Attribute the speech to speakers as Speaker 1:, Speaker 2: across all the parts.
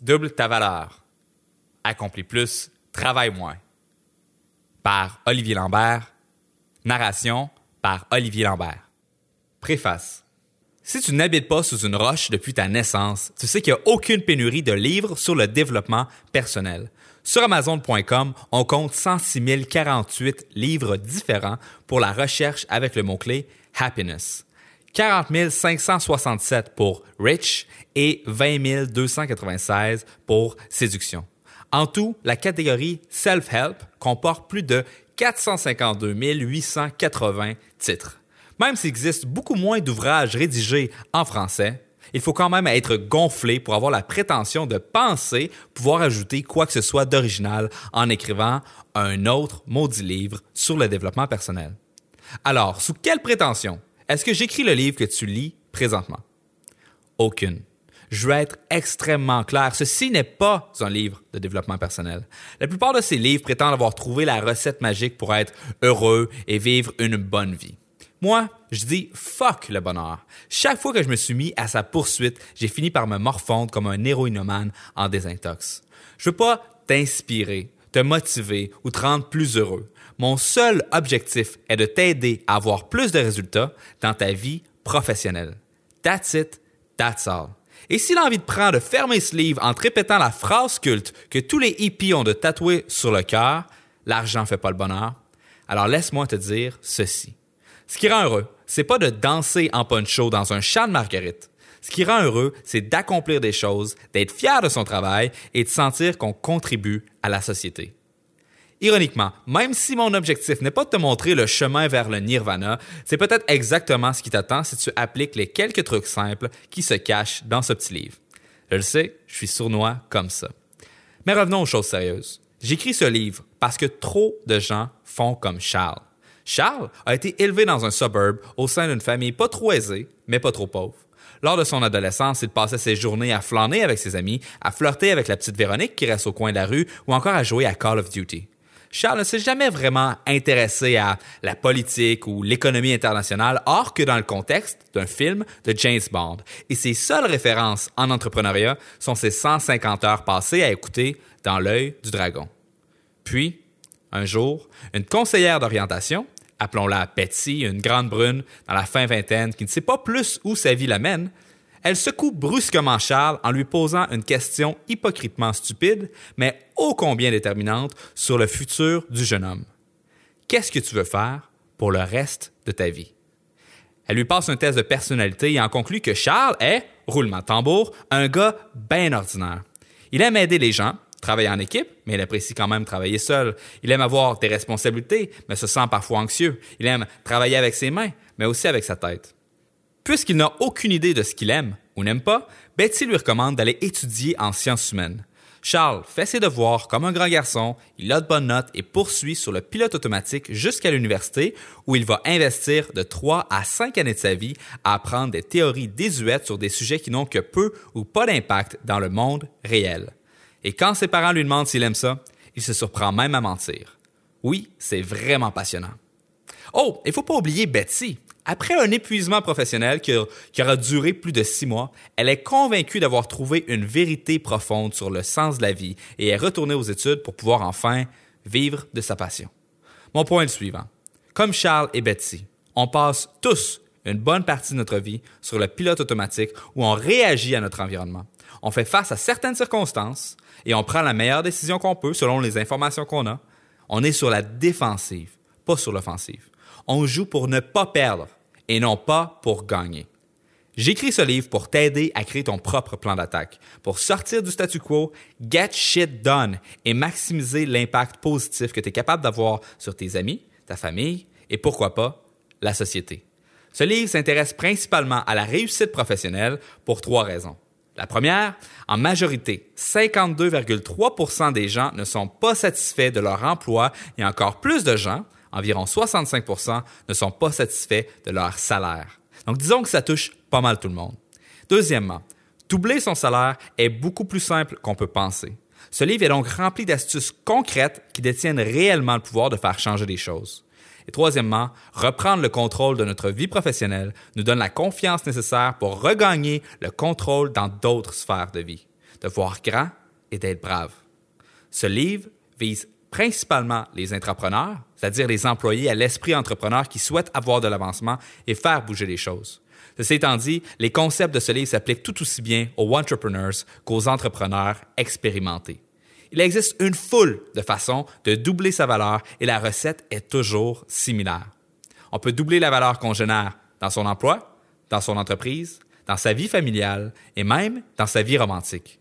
Speaker 1: Double ta valeur. Accomplis plus, travaille moins. Par Olivier Lambert. Narration par Olivier Lambert. Préface. Si tu n'habites pas sous une roche depuis ta naissance, tu sais qu'il n'y a aucune pénurie de livres sur le développement personnel. Sur Amazon.com, on compte 106 048 livres différents pour la recherche avec le mot-clé Happiness. 40 567 pour Rich et 20 296 pour Séduction. En tout, la catégorie Self-Help comporte plus de 452 880 titres. Même s'il existe beaucoup moins d'ouvrages rédigés en français, il faut quand même être gonflé pour avoir la prétention de penser pouvoir ajouter quoi que ce soit d'original en écrivant un autre maudit livre sur le développement personnel. Alors, sous quelle prétention? Est-ce que j'écris le livre que tu lis présentement? Aucune. Je veux être extrêmement clair. Ceci n'est pas un livre de développement personnel. La plupart de ces livres prétendent avoir trouvé la recette magique pour être heureux et vivre une bonne vie. Moi, je dis fuck le bonheur. Chaque fois que je me suis mis à sa poursuite, j'ai fini par me morfondre comme un héroïnomane en désintox. Je veux pas t'inspirer, te motiver ou te rendre plus heureux. Mon seul objectif est de t'aider à avoir plus de résultats dans ta vie professionnelle. That's it, that's all. Et si l'envie de prendre de fermer ce livre en te répétant la phrase culte que tous les hippies ont de tatouer sur le cœur, l'argent fait pas le bonheur, alors laisse-moi te dire ceci. Ce qui rend heureux, c'est pas de danser en poncho dans un champ de marguerite. Ce qui rend heureux, c'est d'accomplir des choses, d'être fier de son travail et de sentir qu'on contribue à la société. Ironiquement, même si mon objectif n'est pas de te montrer le chemin vers le nirvana, c'est peut-être exactement ce qui t'attend si tu appliques les quelques trucs simples qui se cachent dans ce petit livre. Je le sais, je suis sournois comme ça. Mais revenons aux choses sérieuses. J'écris ce livre parce que trop de gens font comme Charles. Charles a été élevé dans un suburb au sein d'une famille pas trop aisée, mais pas trop pauvre. Lors de son adolescence, il passait ses journées à flâner avec ses amis, à flirter avec la petite Véronique qui reste au coin de la rue ou encore à jouer à Call of Duty. Charles ne s'est jamais vraiment intéressé à la politique ou l'économie internationale, hors que dans le contexte d'un film de James Bond. Et ses seules références en entrepreneuriat sont ses 150 heures passées à écouter dans l'œil du dragon. Puis, un jour, une conseillère d'orientation, appelons-la Betsy, une grande brune dans la fin vingtaine qui ne sait pas plus où sa vie l'amène, elle secoue brusquement Charles en lui posant une question hypocritement stupide, mais ô combien déterminante sur le futur du jeune homme. Qu'est-ce que tu veux faire pour le reste de ta vie? Elle lui passe un test de personnalité et en conclut que Charles est, roulement tambour, un gars bien ordinaire. Il aime aider les gens, travailler en équipe, mais il apprécie quand même travailler seul. Il aime avoir des responsabilités, mais se sent parfois anxieux. Il aime travailler avec ses mains, mais aussi avec sa tête. Puisqu'il n'a aucune idée de ce qu'il aime ou n'aime pas, Betty lui recommande d'aller étudier en sciences humaines. Charles fait ses devoirs comme un grand garçon, il a de bonnes notes et poursuit sur le pilote automatique jusqu'à l'université où il va investir de 3 à 5 années de sa vie à apprendre des théories désuètes sur des sujets qui n'ont que peu ou pas d'impact dans le monde réel. Et quand ses parents lui demandent s'il aime ça, il se surprend même à mentir. Oui, c'est vraiment passionnant. Oh, il faut pas oublier Betsy. Après un épuisement professionnel qui, aura duré plus de six mois, elle est convaincue d'avoir trouvé une vérité profonde sur le sens de la vie et est retournée aux études pour pouvoir enfin vivre de sa passion. Mon point est le suivant. Comme Charles et Betsy, on passe tous une bonne partie de notre vie sur le pilote automatique où on réagit à notre environnement. On fait face à certaines circonstances et on prend la meilleure décision qu'on peut selon les informations qu'on a. On est sur la défensive, pas sur l'offensive. On joue pour ne pas perdre et non pas pour gagner. J'écris ce livre pour t'aider à créer ton propre plan d'attaque, pour sortir du statu quo, get shit done et maximiser l'impact positif que tu es capable d'avoir sur tes amis, ta famille et pourquoi pas la société. Ce livre s'intéresse principalement à la réussite professionnelle pour trois raisons. La première, en majorité, 52,3% des gens ne sont pas satisfaits de leur emploi et encore plus de gens, environ 65% ne sont pas satisfaits de leur salaire. Donc disons que ça touche pas mal tout le monde. Deuxièmement, doubler son salaire est beaucoup plus simple qu'on peut penser. Ce livre est donc rempli d'astuces concrètes qui détiennent réellement le pouvoir de faire changer les choses. Et troisièmement, reprendre le contrôle de notre vie professionnelle nous donne la confiance nécessaire pour regagner le contrôle dans d'autres sphères de vie. de voir grand et d'être brave. Ce livre vise principalement les entrepreneurs, c'est-à-dire les employés à l'esprit entrepreneur qui souhaitent avoir de l'avancement et faire bouger les choses. Ceci étant dit, les concepts de ce livre s'appliquent tout aussi bien aux entrepreneurs qu'aux entrepreneurs expérimentés. Il existe une foule de façons de doubler sa valeur et la recette est toujours similaire. On peut doubler la valeur qu'on génère dans son emploi, dans son entreprise, dans sa vie familiale et même dans sa vie romantique.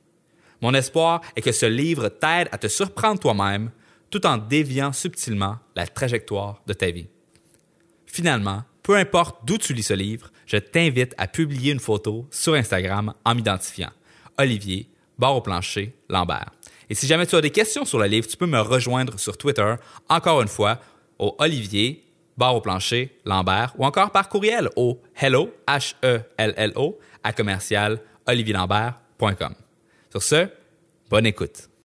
Speaker 1: Mon espoir est que ce livre t'aide à te surprendre toi-même tout en déviant subtilement la trajectoire de ta vie. Finalement, peu importe d'où tu lis ce livre, je t'invite à publier une photo sur Instagram en m'identifiant Olivier, barre au plancher, Lambert. Et si jamais tu as des questions sur le livre, tu peux me rejoindre sur Twitter, encore une fois, au Olivier, barre au plancher, Lambert, ou encore par courriel au hello, H-E-L-L-O, à commercial olivierlambert.com. Sur ce, bonne écoute.